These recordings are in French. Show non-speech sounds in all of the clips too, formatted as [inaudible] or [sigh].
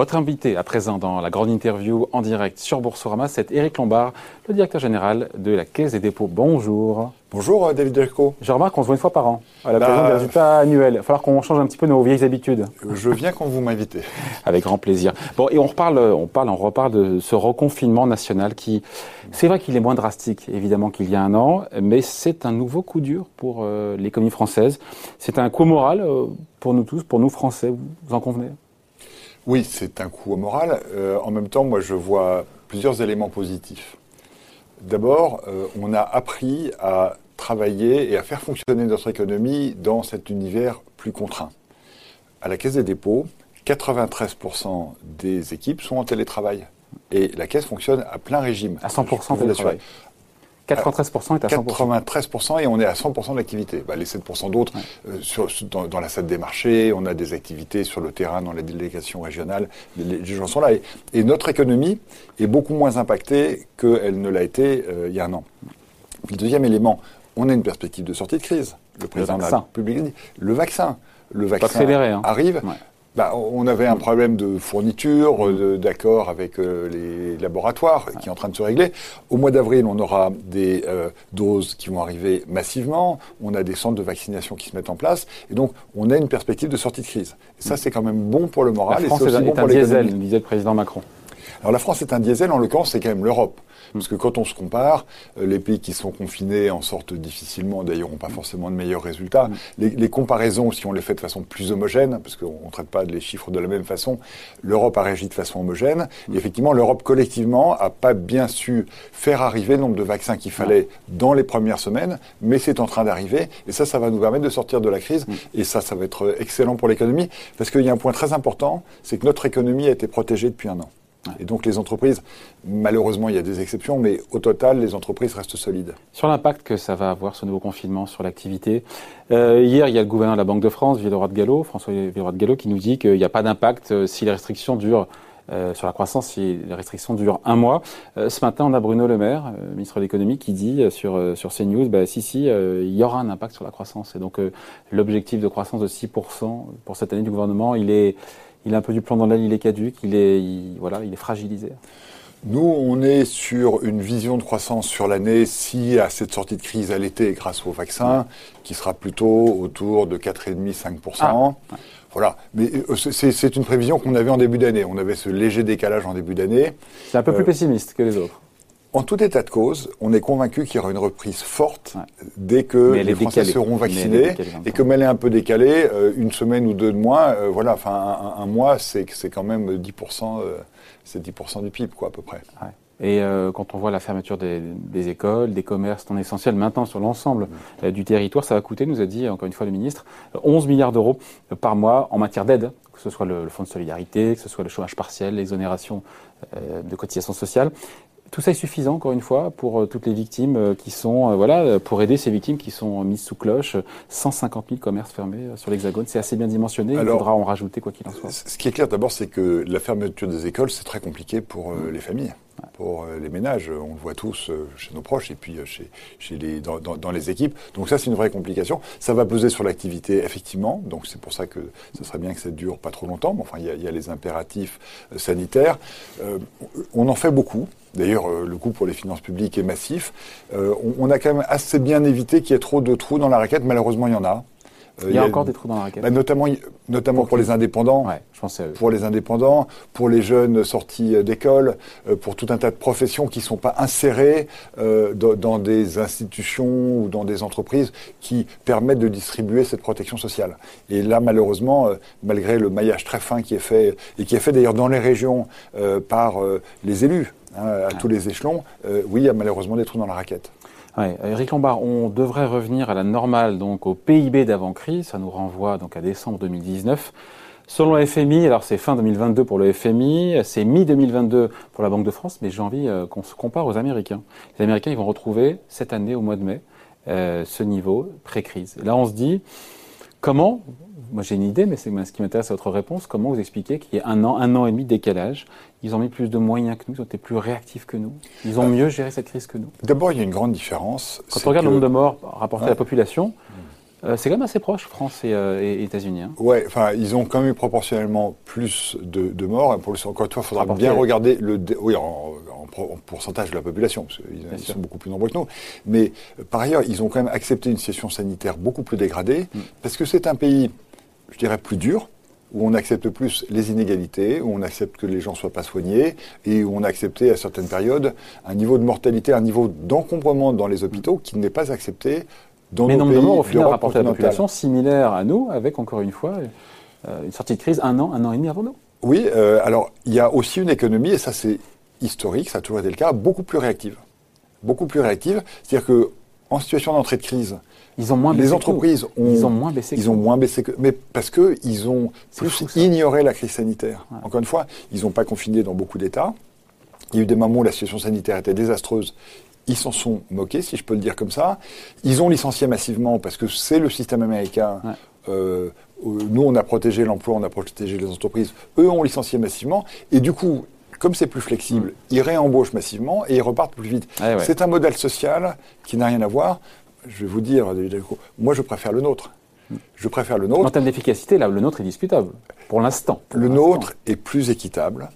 Votre invité à présent dans la grande interview en direct sur Boursorama, c'est Éric Lombard, le directeur général de la Caisse des dépôts. Bonjour. Bonjour euh, David Delco. Je remarque qu'on se voit une fois par an, à l'occasion bah, des résultats annuels. Il va falloir qu'on change un petit peu nos vieilles habitudes. Je viens quand vous m'invitez. [laughs] Avec grand plaisir. Bon, et on reparle, on parle, on reparle de ce reconfinement national qui, c'est vrai qu'il est moins drastique, évidemment, qu'il y a un an, mais c'est un nouveau coup dur pour euh, l'économie française. C'est un coup moral euh, pour nous tous, pour nous Français. Vous en convenez? Oui, c'est un coup au moral. Euh, en même temps, moi, je vois plusieurs éléments positifs. D'abord, euh, on a appris à travailler et à faire fonctionner notre économie dans cet univers plus contraint. À la Caisse des dépôts, 93% des équipes sont en télétravail. Et la Caisse fonctionne à plein régime. À 100% télétravail. 93% est à 100%. 93% et on est à 100% d'activité. Bah, les 7% d'autres, euh, dans, la salle des marchés, on a des activités sur le terrain, dans la délégation régionale, les, gens sont là. Et, notre économie est beaucoup moins impactée qu'elle ne l'a été euh, il y a un an. le deuxième élément, on a une perspective de sortie de crise. Le président de la République dit le vaccin. Le vaccin hein. arrive. Bah, on avait un problème de fourniture, mm. d'accord avec euh, les laboratoires qui est en train de se régler. Au mois d'avril, on aura des euh, doses qui vont arriver massivement. On a des centres de vaccination qui se mettent en place. Et donc, on a une perspective de sortie de crise. Et ça, mm. c'est quand même bon pour le moral. La France et c'est bon pour diesel, disait le président Macron. Alors la France est un diesel, en l'occurrence, c'est quand même l'Europe. Parce que quand on se compare, euh, les pays qui sont confinés en sortent difficilement, d'ailleurs, n'ont pas forcément de meilleurs résultats. Mm. Les, comparaisons, si on les fait de façon plus homogène, parce qu'on ne traite pas les chiffres de la même façon, l'Europe a réagi de façon homogène. Et mm. effectivement, l'Europe collectivement a pas bien su faire arriver le nombre de vaccins qu'il fallait dans les premières semaines, mais c'est en train d'arriver. Et ça, ça va nous permettre de sortir de la crise. Et ça, ça va être excellent pour l'économie, parce qu'il y a un point très important, c'est que notre économie a été protégée depuis un an. Et donc les entreprises, malheureusement il y a des exceptions, mais au total les entreprises restent solides. Sur l'impact que ça va avoir ce nouveau confinement sur l'activité, euh, hier il y a le gouverneur de la Banque de France, Villeroy de Gallo, François Villeroy de Gallo, qui nous dit qu'il n'y a pas d'impact euh, si les restrictions durent euh, sur la croissance si les restrictions durent un mois. ce matin, on a Bruno Le Maire, ministre de l'économie, qui dit sur, sur CNews, bah, si, si, il y aura un impact sur la croissance. Et donc l'objectif de croissance de 6% pour cette année du gouvernement, il est, il a un peu du plomb dans l'aile, il est caduque, il est, voilà, il est fragilisé. Nous, on est sur une vision de croissance sur l'année, si à cette sortie de crise à l'été grâce au vaccin, qui sera plutôt autour de 4,5-5%. Ah, voilà. Mais euh, c'est une prévision qu'on avait en début d'année. On avait ce léger décalage en début d'année. C'est un peu plus euh, pessimiste que les autres. En tout état de cause, on est convaincu qu'il y aura une reprise forte dès que les Français seront vaccinés et comme elle est un peu décalée, euh, une semaine ou deux de moins, euh, voilà, enfin un, mois, c'est c'est quand même 10%, euh, c'est 10% du PIB quoi à peu près. Et quand on voit la fermeture des, écoles, des commerces non essentiels, maintenant sur l'ensemble du territoire, ça va coûter, nous a dit encore une fois le ministre, 11 milliards d'euros par mois en matière d'aide, que ce soit le, le, fonds de solidarité, que ce soit le chômage partiel, l'exonération de cotisations sociales. Tout ça est suffisant, encore une fois, pour euh, toutes les victimes euh, qui sont, euh, voilà, pour aider ces victimes qui sont mises sous cloche. 150 000 commerces fermés sur l'Hexagone, c'est assez bien dimensionné. il faudra en rajouter quoi qu'il en soit. Ce qui est clair d'abord, c'est que la fermeture des écoles, c'est très compliqué pour les familles pour les ménages. On le voit tous chez nos proches et puis chez, chez les, dans, dans, les équipes. Donc ça, c'est une vraie complication. Ça va peser sur l'activité, effectivement. Donc c'est pour ça que ce serait bien que ça dure pas trop longtemps. Mais enfin, il y a, il y a les impératifs sanitaires. on en fait beaucoup. D'ailleurs, euh, le coût pour les finances publiques est massif. Euh, on, a quand même assez bien évité qu'il y ait trop de trous dans la raquette. Malheureusement, il y en a. Euh, il y a, encore des trous dans la raquette. Bah, notamment, notamment pour, les indépendants. Ouais, je pense pour les indépendants, pour les jeunes sortis d'école, pour tout un tas de professions qui ne sont pas insérées dans, des institutions ou dans des entreprises qui permettent de distribuer cette protection sociale. Et là, malheureusement, malgré le maillage très fin qui est fait, et qui est fait d'ailleurs dans les régions par les élus, Hein, à tous les échelons, euh, oui, il y a malheureusement des trous dans la raquette. Eric Lombard, on devrait revenir à la normale, donc au PIB d'avant-crise. Ça nous renvoie donc à décembre 2019. Selon le FMI, alors c'est fin 2022 pour le FMI, c'est mi-2022 pour la Banque de France, mais j'ai envie euh, qu'on se compare aux Américains. Les Américains, ils vont retrouver cette année, au mois de mai, euh, ce niveau pré-crise. Là, on se dit, comment moi j'ai une idée, mais c'est ce qui m'intéresse à votre réponse. Comment vous expliquez qu'il y a un an, un an et demi de décalage? Ils ont mis plus de moyens que nous, ils ont été plus réactifs que nous. Ils ont mieux géré cette crise que nous. D'abord, il y a une grande différence. Quand on regarde le nombre de morts rapporté à la population, Euh, c'est quand même assez proche, France et, euh, États-Unis. Hein. Ouais, enfin, ils ont quand même eu proportionnellement plus de, morts. Pour le, encore une fois, il faudra bien regarder le, oui, en, pourcentage de la population, parce qu'ils sont beaucoup plus nombreux que nous. Mais par ailleurs, ils ont quand même accepté une situation sanitaire beaucoup plus dégradée, mm. parce que c'est un pays, je dirais, plus dur, où on accepte plus les inégalités, où on accepte que les gens soient pas soignés, et où on a accepté à certaines périodes un niveau de mortalité, un niveau d'encombrement dans les hôpitaux qui n'est pas accepté dans Mais nos nombre pays de morts au final rapporté à la population similaire à nous, avec encore une fois euh, une sortie de crise un an, un an et demi avant nous. Oui, euh, alors il y a aussi une économie, et ça c'est historique, ça a toujours été le cas, beaucoup plus réactive. Beaucoup plus réactive, c'est-à-dire que en situation d'entrée de crise, ils ont moins les entreprises ont, ils ont moins baissé. Ils ont moins baissé, que, mais parce que ils ont plus ignoré la crise sanitaire. Encore une fois, ils n'ont pas confiné dans beaucoup d'États. Il y a eu des moments où la situation sanitaire était désastreuse. Ils s'en sont moqués, si je peux le dire comme ça. Ils ont licencié massivement parce que c'est le système américain. Euh, nous, on a protégé l'emploi, on a protégé les entreprises. Eux ont licencié massivement. Et du coup, comme c'est plus flexible, mm. ils réembauchent massivement et ils repartent plus vite. C'est un modèle social qui n'a rien à voir. Je vais vous dire, moi je préfère le nôtre. Je préfère le nôtre. En termes d'efficacité, là, le nôtre est discutable, pour l'instant. Le nôtre est plus équitable,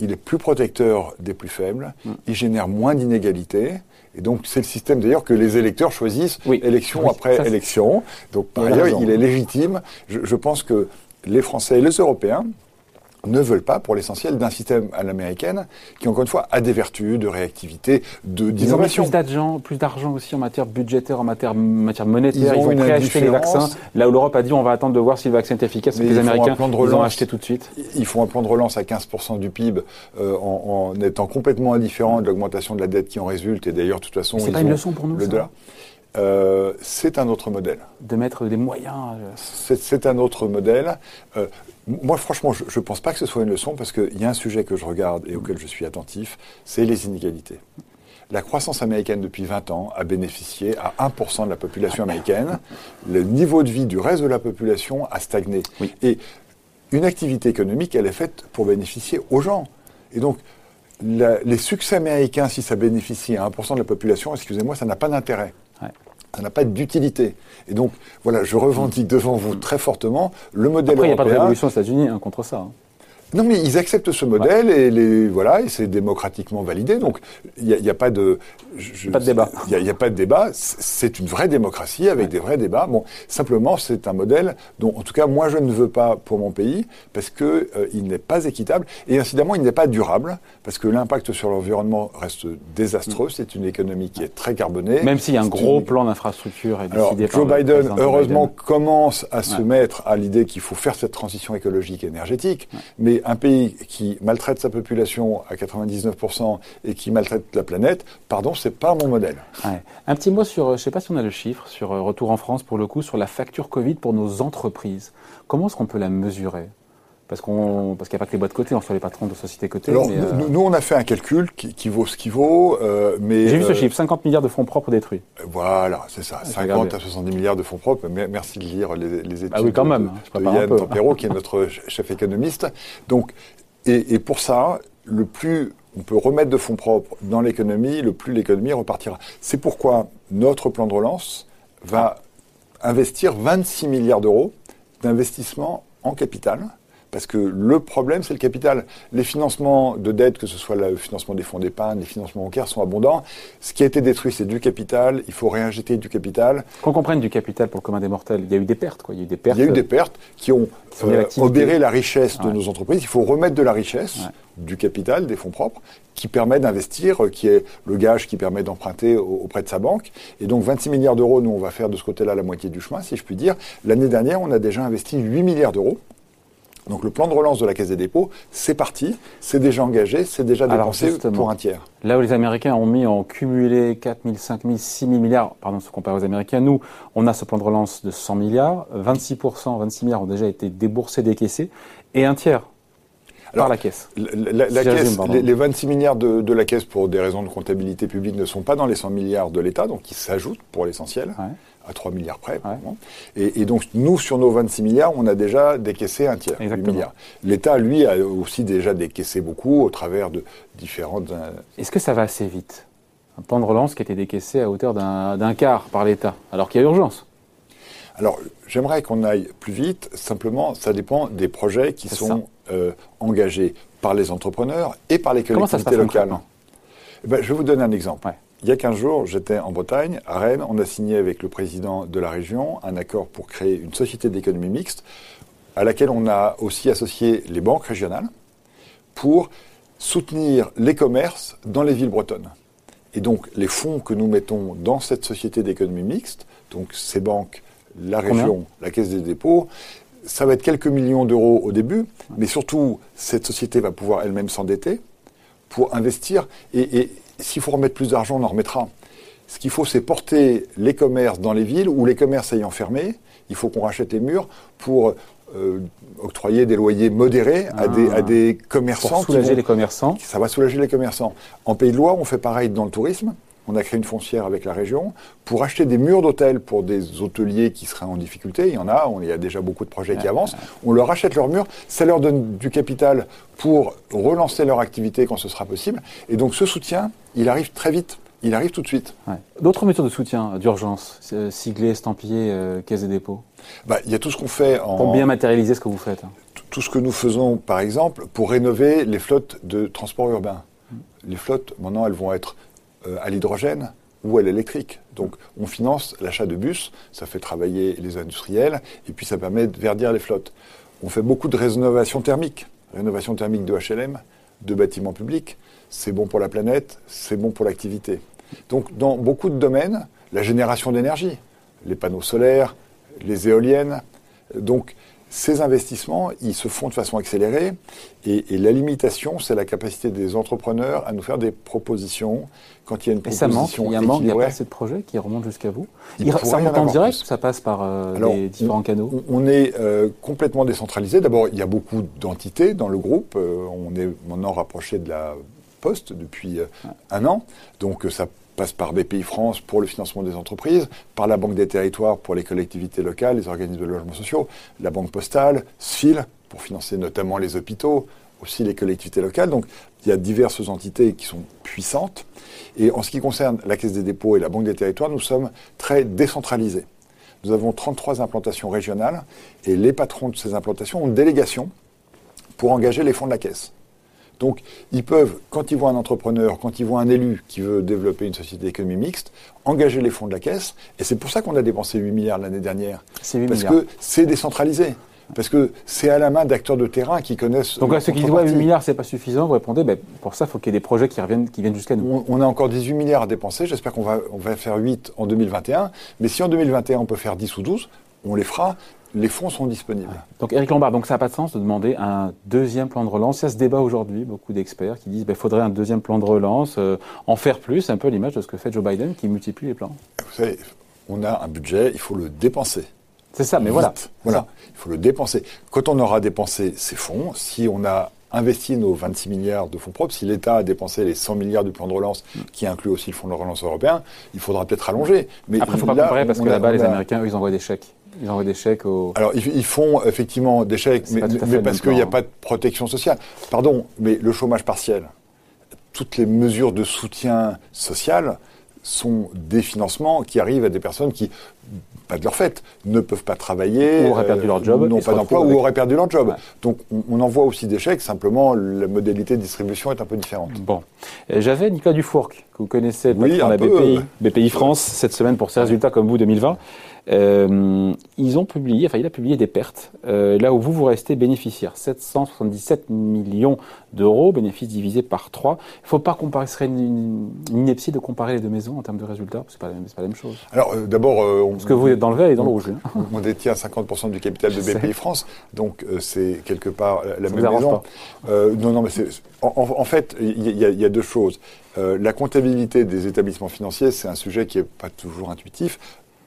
il est plus protecteur des plus faibles, il génère moins d'inégalités. Et donc, c'est le système d'ailleurs que les électeurs choisissent élection après élection. Donc, par ailleurs, il est légitime. je pense que les Français et les Européens ne veulent pas, pour l'essentiel, d'un système à l'américaine qui, encore une fois, a des vertus de réactivité, de d'innovation. Ils ont plus d'argent, plus d'argent aussi en matière budgétaire, en matière, matière monétaire. Ils, ont prêt acheter les vaccins. Là où l'Europe a dit on va attendre de voir si le vaccin est efficace. les Américains, ils ont acheté tout de suite. Ils font un plan de relance à 15% du PIB euh, en, en, étant complètement indifférent de l'augmentation de la dette qui en résulte. Et d'ailleurs, de toute façon, c'est pas une leçon pour nous. Le dollar. Euh, c'est un autre modèle. De mettre des moyens. Euh. C'est un autre modèle. Euh, moi, franchement, je ne pense pas que ce soit une leçon parce qu'il y a un sujet que je regarde et auquel je suis attentif, c'est les inégalités. La croissance américaine depuis 20 ans a bénéficié à 1% de la population américaine. [laughs] Le niveau de vie du reste de la population a stagné. Et une activité économique, elle est faite pour bénéficier aux gens. Et donc, les succès américains, si ça bénéficie à 1% de la population, excusez-moi, ça n'a pas d'intérêt ça n'a pas d'utilité. Et donc, voilà, je revendique devant vous très fortement le modèle Après, européen. Il n'y a pas de révolution aux États-Unis hein, contre ça. Hein. Non, mais ils acceptent ce modèle et les voilà, et c'est démocratiquement validé. Donc il n'y a, a, pas de pas de débat. Il n'y a, pas de débat. C'est une vraie démocratie avec des vrais débats. Bon, simplement c'est un modèle dont en tout cas moi je ne veux pas pour mon pays parce que euh, il n'est pas équitable et incidemment il n'est pas durable parce que l'impact sur l'environnement reste désastreux. C'est une économie qui est très carbonée. Même s'il y a un gros plan d'infrastructure Alors Joe Biden heureusement commence à se mettre à l'idée qu'il faut faire cette transition écologique et énergétique, mais un pays qui maltraite sa population à 99% et qui maltraite la planète, pardon, c'est pas mon modèle. Un petit mot sur, je sais pas si on a le chiffre, sur euh, Retour en France pour le coup, sur la facture Covid pour nos entreprises. Comment est-ce qu'on peut la mesurer? Parce qu'on parce qu'il n'y a pas que les boîtes cotées, on fait les patrons de sociétés cotées. Alors, euh, nous, on a fait un calcul qui, vaut ce qui vaut, euh, mais j'ai vu ce chiffre 50 milliards de fonds propres détruits. Voilà, c'est ça, 50 à 70 milliards de fonds propres. Merci de lire les, les études ah oui, quand même. de, Yann Tampero, qui est notre chef économiste. Donc, et, et pour ça, le plus on peut remettre de fonds propres dans l'économie, le plus l'économie repartira. C'est pourquoi notre plan de relance va investir 26 milliards d'euros d'investissement en capital parce que le problème, c'est le capital. Les financements de dette, que ce soit le financement des fonds d'épargne, les financements bancaires, sont abondants. Ce qui a été détruit, c'est du capital. Il faut réinjecter du capital. Qu'on comprenne du capital pour le commun des mortels, il y a eu des pertes. Quoi. Il y a eu des pertes, il y a eu des pertes qui ont euh, obéré la richesse de nos entreprises. Il faut remettre de la richesse, du capital, des fonds propres, qui permet d'investir, euh, qui est le gage qui permet d'emprunter auprès de sa banque. Et donc 26 milliards d'euros, nous, on va faire de ce côté-là la moitié du chemin, si je puis dire. L'année dernière, on a déjà investi 8 milliards d'euros. Donc le plan de relance de la Caisse des dépôts, c'est parti, c'est déjà engagé, c'est déjà dépensé pour un tiers. Là où les Américains ont mis en cumulé 4 000, 5 000, 6 000 milliards, pardon, se comparé aux Américains, nous, on a ce plan de relance de 100 milliards, 26%, 26 milliards ont déjà été déboursés, décaissés, et un tiers par la caisse. La, caisse les, 26 milliards de, la caisse, pour des raisons de comptabilité publique, ne sont pas dans les 100 milliards de l'État, donc ils s'ajoutent pour l'essentiel à 3 milliards près. Et, donc, nous, sur nos 26 milliards, on a déjà décaissé un tiers, 8 milliards. L'État, lui, a aussi déjà décaissé beaucoup au travers de différentes... Euh, Est-ce que ça va assez vite? Un plan de relance qui a été décaissé à hauteur d'un quart par l'État, alors qu'il y a urgence? Alors, j'aimerais qu'on aille plus vite. Simplement, ça dépend des projets qui sont euh, engagés par les entrepreneurs et par les collectivités locales. Eh ben, je vais vous donner un exemple. Il y a 15 jours, j'étais en Bretagne, à Rennes. On a signé avec le président de la région un accord pour créer une société d'économie mixte à laquelle on a aussi associé les banques régionales pour soutenir les commerces dans les villes bretonnes. Et donc, les fonds que nous mettons dans cette société d'économie mixte, donc ces banques, la région, la caisse des dépôts, ça va être quelques millions d'euros au début, mais surtout, cette société va pouvoir elle-même s'endetter pour investir. Et, s'il faut remettre plus d'argent, on en remettra. Ce qu'il faut, c'est porter les commerces dans les villes ou les commerces ayant fermé. Il faut qu'on rachète les murs pour euh, octroyer des loyers modérés à, des, à ah. des commerçants. Pour soulager les commerçants. Ça va soulager les commerçants. En Pays de Loire, on fait pareil dans le tourisme. On a créé une foncière avec la région pour acheter des murs d'hôtels pour des hôteliers qui seraient en difficulté. Il y en a, on, il y a déjà beaucoup de projets qui avancent. On leur achète leurs murs, ça leur donne du capital pour relancer leur activité quand ce sera possible. Et donc ce soutien, il arrive très vite il arrive tout de suite. D'autres méthodes de soutien d'urgence, euh, siglé, estampillé, euh, caisse des dépôts bah, Il y a tout ce qu'on fait en... Pour bien matérialiser ce que vous faites. Hein. Tout ce que nous faisons, par exemple, pour rénover les flottes de transport urbain. Les flottes, maintenant, elles vont être euh, à l'hydrogène ou à l'électrique. Donc, on finance l'achat de bus, ça fait travailler les industriels, et puis ça permet de verdir les flottes. On fait beaucoup de rénovation thermique, rénovation thermique de HLM, de bâtiments publics. C'est bon pour la planète, c'est bon pour l'activité. Donc dans beaucoup de domaines, la génération d'énergie, les panneaux solaires, les éoliennes, donc ces investissements, ils se font de façon accélérée et, la limitation, c'est la capacité des entrepreneurs à nous faire des propositions quand il y a une proposition ça manque, il y a un manque, il a pas assez de projets qui remontent jusqu'à vous Ça remonte en direct ou ça passe par euh, les différents canaux? On est euh, complètement décentralisé. D'abord, il y a beaucoup d'entités dans le groupe. Euh, on est maintenant rapproché de la Poste depuis un an. Donc ça passe par BPI France pour le financement des entreprises, par la Banque des territoires pour les collectivités locales, les organismes de logement sociaux, la Banque postale, SFIL pour financer notamment les hôpitaux, aussi les collectivités locales. Donc il y a diverses entités qui sont puissantes. Et en ce qui concerne la Caisse des dépôts et la Banque des territoires, nous sommes très décentralisés. Nous avons 33 implantations régionales et les patrons de ces implantations ont une délégation pour engager les fonds de la Caisse. Donc, ils peuvent, quand ils voient un entrepreneur, quand ils voient un élu qui veut développer une société d'économie mixte, engager les fonds de la caisse. Et c'est pour ça qu'on a dépensé 8 milliards l'année dernière. parce que c'est décentralisé. Parce que c'est à la main d'acteurs de terrain qui connaissent. Donc là, ceux qui disent 8 milliards, c'est pas suffisant, vous répondez, ben, pour ça, il faut qu'il y ait des projets qui, reviennent, qui viennent jusqu'à nous. On, a encore 18 milliards à dépenser. J'espère qu'on va, on va faire 8 en 2021. Mais si en 2021, on peut faire 10 ou 12, on les fera les fonds sont disponibles. Donc Eric Lombard, donc ça n'a pas de sens de demander un deuxième plan de relance. Il y a ce débat aujourd'hui, beaucoup d'experts qui disent qu'il ben, faudrait un deuxième plan de relance, euh, en faire plus, un peu l'image de ce que fait Joe Biden qui multiplie les plans. Vous savez, on a un budget, il faut le dépenser. C'est ça, mais voilà. Voilà, il faut le dépenser. Quand on aura dépensé ces fonds, si on a investi nos 26 milliards de fonds propres, si l'État a dépensé les 100 milliards du plan de relance, qui inclut aussi le fonds de relance européen, il faudra peut-être rallonger. Mais Après, il ne faut pas comparer parce que là-bas, les Américains, eux, ils envoient des chèques. Ils envoient des chèques aux... Alors, ils, font effectivement des chèques, mais, parce qu'il n'y a pas de protection sociale. Pardon, mais le chômage partiel, toutes les mesures de soutien social sont des financements qui arrivent à des personnes qui, pas de leur fait, ne peuvent pas travailler, ou auraient perdu leur job, n'ont pas d'emploi ou auraient perdu leur job. Donc on, envoie aussi des chèques, simplement la modalité de distribution est un peu différente. Bon, j'avais Nicolas Dufourc, que vous connaissez, le oui, la BPI, BPI France, cette semaine pour ses résultats comme vous 2020. Euh, ils ont publié, enfin il a publié des pertes, euh, là où vous, vous restez bénéficiaire. 777 millions d'euros, bénéfices divisés par 3. Il ne faut pas comparer, ce serait une, ineptie de comparer les deux maisons en termes de résultats, c'est pas, pas la même chose. Alors euh, d'abord... Parce que vous êtes dans le vert et dans le rouge. On, on [laughs] détient 50% du capital de BPI France, donc c'est quelque part la même maison. non, non, mais. En, en, fait, il y, y, a deux choses. la comptabilité des établissements financiers, c'est un sujet qui n'est pas toujours intuitif.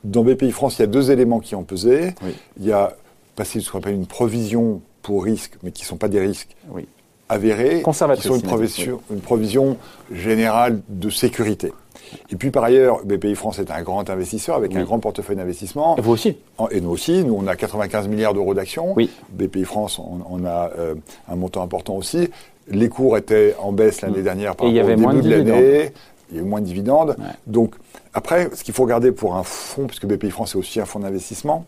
Dans BPI France, il y a deux éléments qui ont pesé. Il y a passé ce qu'on appelle une provision pour risques, mais qui ne sont pas des risques avérés, qui sont une provision, une provision générale de sécurité. Et puis par ailleurs, BPI France est un grand investisseur avec un grand portefeuille d'investissement. Et vous aussi Et nous aussi. Nous, on a 95 milliards d'euros d'actions. Oui. BPI France, on, a euh, un montant important aussi. Les cours étaient en baisse l'année dernière par rapport au début de l'année il y a eu moins de dividendes. Donc, après, ce qu'il faut regarder pour un fonds, puisque BPI France est aussi un fonds d'investissement,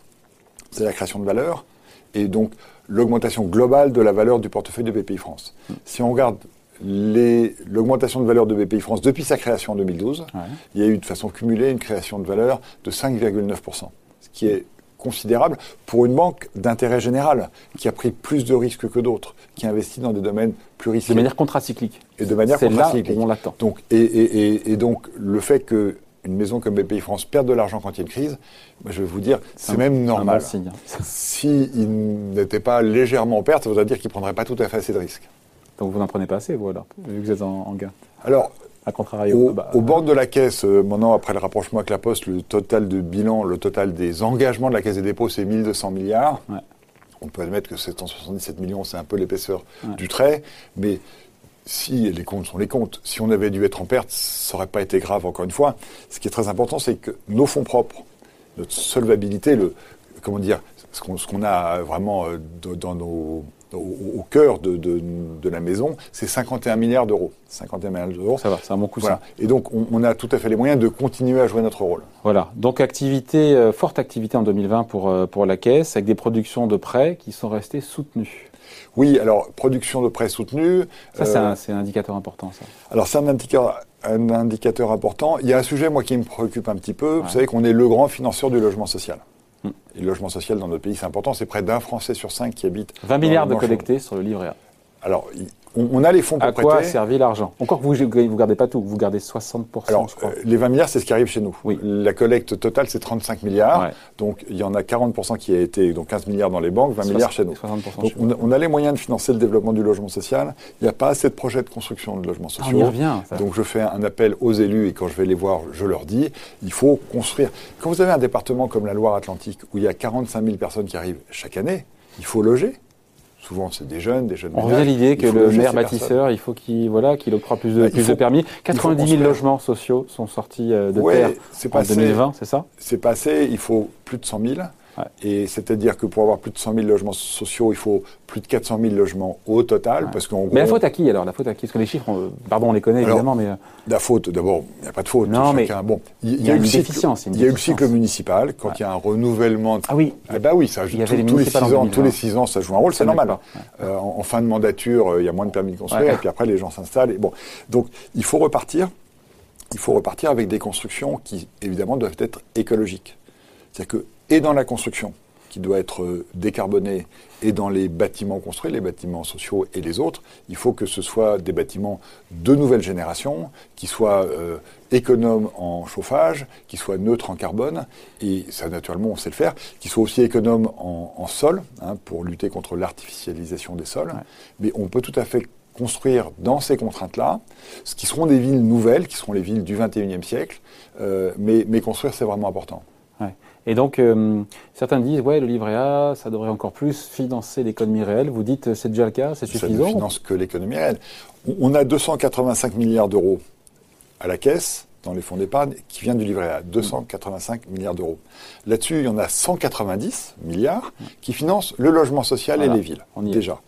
c'est la création de valeur et donc l'augmentation globale de la valeur du portefeuille de BPI France. Mm. Si on regarde l'augmentation de valeur de BPI France depuis sa création en 2012, il y a eu de façon cumulée une création de valeur de 5,9%, ce qui est considérable pour une banque d'intérêt général qui a pris plus de risques que d'autres, qui investit dans des domaines De manière contracyclique. Et de manière contracyclique. Là où on l'attend. Donc, et, et, donc le fait que une maison comme BPI France perde de l'argent quand il y a une crise, je vais vous dire, c'est même normal. S'il [laughs] si n'était pas légèrement en perte, ça voudrait dire qu'il ne prendrait pas tout à fait assez de risques. Donc vous n'en prenez pas assez, vous alors, vu que vous êtes en, gain Alors, à contrario, au, bah, bord de la caisse, euh, maintenant après le rapprochement avec la Poste, le total de bilan, le total des engagements de la Caisse des dépôts, c'est 1200 milliards. On peut admettre que 777 millions, c'est un peu l'épaisseur du trait, mais si les comptes sont les comptes, si on avait dû être en perte, ça n'aurait pas été grave, encore une fois. Ce qui est très important, c'est que nos fonds propres, notre solvabilité, le, comment dire, ce qu'on a vraiment euh, dans nos au, cœur de, la maison, c'est 51 milliards d'euros. 51 milliards d'euros. Ça va, c'est un bon coup. Voilà. Et donc, on, a tout à fait les moyens de continuer à jouer notre rôle. Voilà. Donc, activité, euh, forte activité en 2020 pour, euh, pour la Caisse, avec des productions de prêts qui sont restées soutenues. Oui, alors, production de prêts soutenus. Ça, c'est, un, euh, un, indicateur important, ça. Alors, c'est un indicateur, un indicateur important. Il y a un sujet, moi, qui me préoccupe un petit peu. Vous savez qu'on est le grand financeur du logement social. Et le logement social dans notre pays, c'est important. C'est près d'un Français sur cinq qui habite. 20 milliards de collectés sur le livret A. Alors, on, a les fonds pour à prêter. À quoi a servi l'argent? Encore que vous ne gardez pas tout, vous gardez 60%, Alors, je crois. Euh, les 20 milliards, c'est ce qui arrive chez nous. Oui. La collecte totale, c'est 35 milliards. Donc, il y en a 40% qui a été, donc 15 milliards dans les banques, 20 milliards chez nous. donc, on, a les moyens de financer le développement du logement social. Il n'y a pas assez de projets de construction de logements sociaux. on y revient. Donc, je fais un appel aux élus et quand je vais les voir, je leur dis, il faut construire. Quand vous avez un département comme la Loire-Atlantique où il y a 45 000 personnes qui arrivent chaque année, il faut loger. Souvent, c'est des jeunes, des jeunes. On revient à l'idée que le maire bâtisseur, il faut qu'il voilà, qu'il octroie plus de, bah, plus de permis. 90 000 logements sociaux sont sortis euh, de terre en 2020, c'est ça? C'est passé. Il faut plus de 100 000. Et c'est-à-dire que pour avoir plus de 100 000 logements sociaux, il faut plus de 400 000 logements au total. Parce qu'en mais la faute à qui alors? La faute à qui? Parce que les chiffres, pardon, on les connaît évidemment, mais. Euh, la faute, d'abord, il n'y a pas de faute. Non, mais. Bon, il y, a, eu une déficience. Il y a eu le cycle municipal, quand il y a un renouvellement. Ah oui. Ah bah oui, ça joue tous, les six ans, tous les six ans, ça joue un rôle, c'est normal. Euh, en, fin de mandature, euh, il y a moins de permis de construire, et puis après, les gens s'installent. Et bon, donc, il faut repartir. Il faut repartir avec des constructions qui, évidemment, doivent être écologiques. C'est-à-dire que, et dans la construction, qui doit être euh, décarboné et dans les bâtiments construits, les bâtiments sociaux et les autres, il faut que ce soit des bâtiments de nouvelle génération, qui soient euh, économes en chauffage, qui soient neutres en carbone, et ça naturellement on sait le faire, qui soient aussi économes en, sol, hein, pour lutter contre l'artificialisation des sols. Mais on peut tout à fait construire dans ces contraintes-là, ce qui seront des villes nouvelles, qui seront les villes du 21e siècle, euh, mais, mais construire c'est vraiment important. Et donc, euh, certains disent, ouais, le livret A, ça devrait encore plus financer l'économie réelle. Vous dites, c'est déjà le cas, c'est suffisant Ça ne finance que l'économie réelle. On a 285 milliards d'euros à la caisse dans les fonds d'épargne qui viennent du livret A, 285 milliards d'euros. Là-dessus, il y en a 190 milliards qui financent le logement social et les villes, on déjà.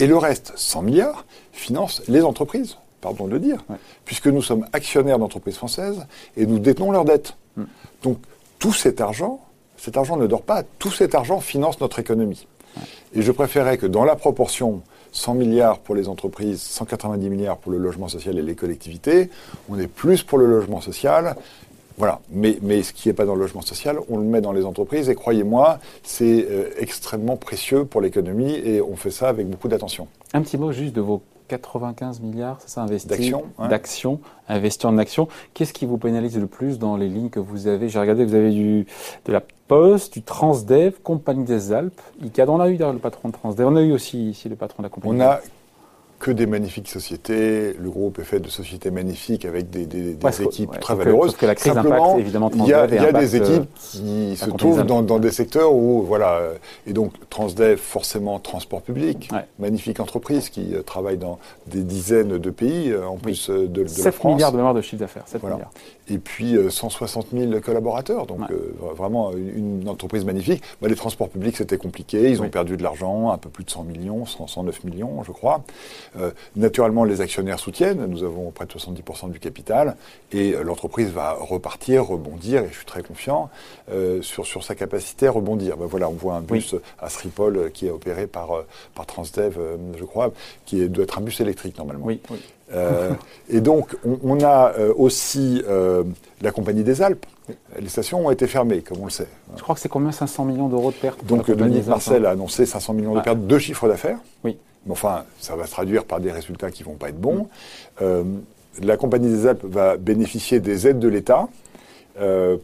Et le reste, 100 milliards, financent les entreprises, pardon de le dire, puisque nous sommes actionnaires d'entreprises françaises et nous détenons leurs dettes. Mm. Donc, tout cet argent, cet argent ne dort pas, tout cet argent finance notre économie. Et je préférais que dans la proportion 100 milliards pour les entreprises, 190 milliards pour le logement social et les collectivités, on est plus pour le logement social. Voilà. Mais, mais ce qui n'est pas dans le logement social, on le met dans les entreprises. Et croyez-moi, c'est euh, extrêmement précieux pour l'économie et on fait ça avec beaucoup d'attention. Un petit mot juste de vos 95 milliards, c'est ça, investi D'actions. D'actions, investis en actions. Qu'est-ce qui vous pénalise le plus dans les lignes que vous avez? J'ai regardé, vous avez du, de la Poste, du Transdev, Compagnie des Alpes, ICAD. On a eu le patron de Transdev. On a eu aussi ici le patron de la compagnie. On a que des magnifiques sociétés. Le groupe est fait de sociétés magnifiques avec des, des, des équipes très valeureuses. Parce que la crise Simplement, évidemment Il y a, y a des équipes qui se trouvent dans, dans, des secteurs où, voilà, et donc Transdev, forcément transport public, magnifique entreprise qui euh, travaille dans des dizaines de pays, euh, en plus euh, de, de la France. 7 milliards de mémoire de chiffre d'affaires, 7 milliards. Et puis 160 000 collaborateurs, donc vraiment une, entreprise magnifique. Bah, les transports publics, c'était compliqué, ils ont perdu de l'argent, un peu plus de 100 millions, 109 millions, je crois. Euh, naturellement, les actionnaires soutiennent. Nous avons près de 70% du capital et l'entreprise va repartir, rebondir. Et je suis très confiant sur, sur sa capacité à rebondir. Ben voilà, on voit un bus à Sripol qui est opéré par, par Transdev, je crois, qui doit être un bus électrique normalement. Oui. oui. Euh, et donc, on, a euh, aussi euh, la Compagnie des Alpes. Les stations ont été fermées, comme on le sait. Je crois que c'est combien? 500 millions d'euros de pertes Donc, Dominique Marcel a annoncé 500 millions de ah. pertes de chiffre d'affaires. Oui. Mais enfin, ça va se traduire par des résultats qui vont pas être bons. la Compagnie des Alpes va bénéficier des aides de l'État.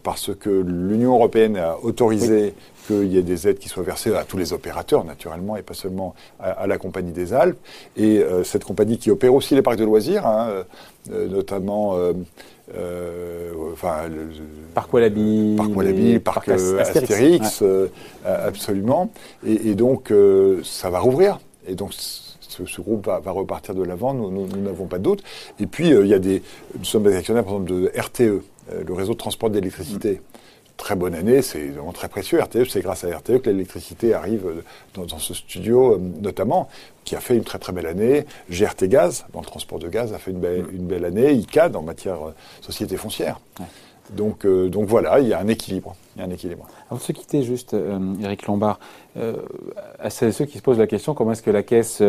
parce que l'Union européenne a autorisé qu'il y ait des aides qui soient versées à tous les opérateurs, naturellement, et pas seulement à, la Compagnie des Alpes. Et euh, cette compagnie qui opère aussi les parcs de loisirs, hein, euh, notamment... Euh, enfin, le, Parc Wallaby, Parc, Wallaby, Parc, Astérix, absolument. Et, donc, ça va rouvrir. Et donc, ce, groupe va, repartir de l'avant, nous n'avons pas doute. Et puis, il y a des, nous sommes des actionnaires, par exemple, de RTE, le réseau de transport d'électricité très bonne année, c'est vraiment très précieux. RTE, c'est grâce à RTE que l'électricité arrive dans, ce studio, euh, notamment, qui a fait une très très belle année. GRT Gaz, dans le transport de gaz, a fait une belle, une belle année. ICAD, en matière euh, société foncière. Donc, euh, donc voilà, il y a un équilibre. Il y a un équilibre. Avant de se quitter, juste, Eric Lombard, à ceux qui se posent la question comment est-ce que la Caisse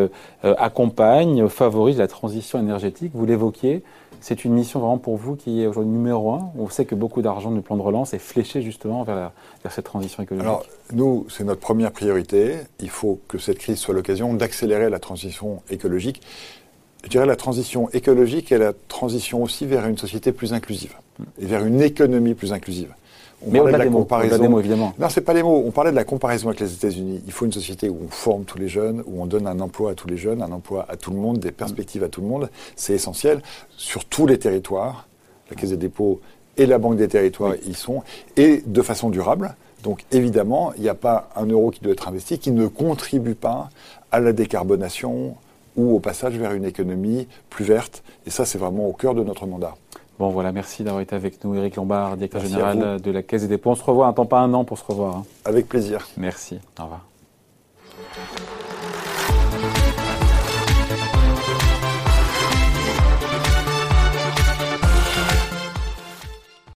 accompagne, favorise la transition énergétique? Vous l'évoquiez, c'est une mission vraiment pour vous qui est aujourd'hui numéro un? On sait que beaucoup d'argent du plan de relance est fléché justement vers, cette transition écologique. Alors, nous, c'est notre première priorité. Il faut que cette crise soit l'occasion d'accélérer la transition écologique. Je dirais la transition écologique et la transition aussi vers une société plus inclusive et vers une économie plus inclusive. On Mais parlait de la comparaison. Mots, évidemment. Non, c'est pas les mots. On parlait de la comparaison avec les États-Unis. Il faut une société où on forme tous les jeunes, où on donne un emploi à tous les jeunes, un emploi à tout le monde, des perspectives à tout le monde. C'est essentiel sur tous les territoires. La Caisse des dépôts et la Banque des territoires y sont, et de façon durable. Donc évidemment, il n'y a pas un euro qui doit être investi qui ne contribue pas à la décarbonation ou au passage vers une économie plus verte. Et ça, c'est vraiment au cœur de notre mandat. Bon, voilà, merci d'avoir été avec nous, Éric Lombard, directeur général de la Caisse des dépôts. On se revoit un temps, pas un an pour se revoir. Hein. Avec plaisir. Merci. Au revoir.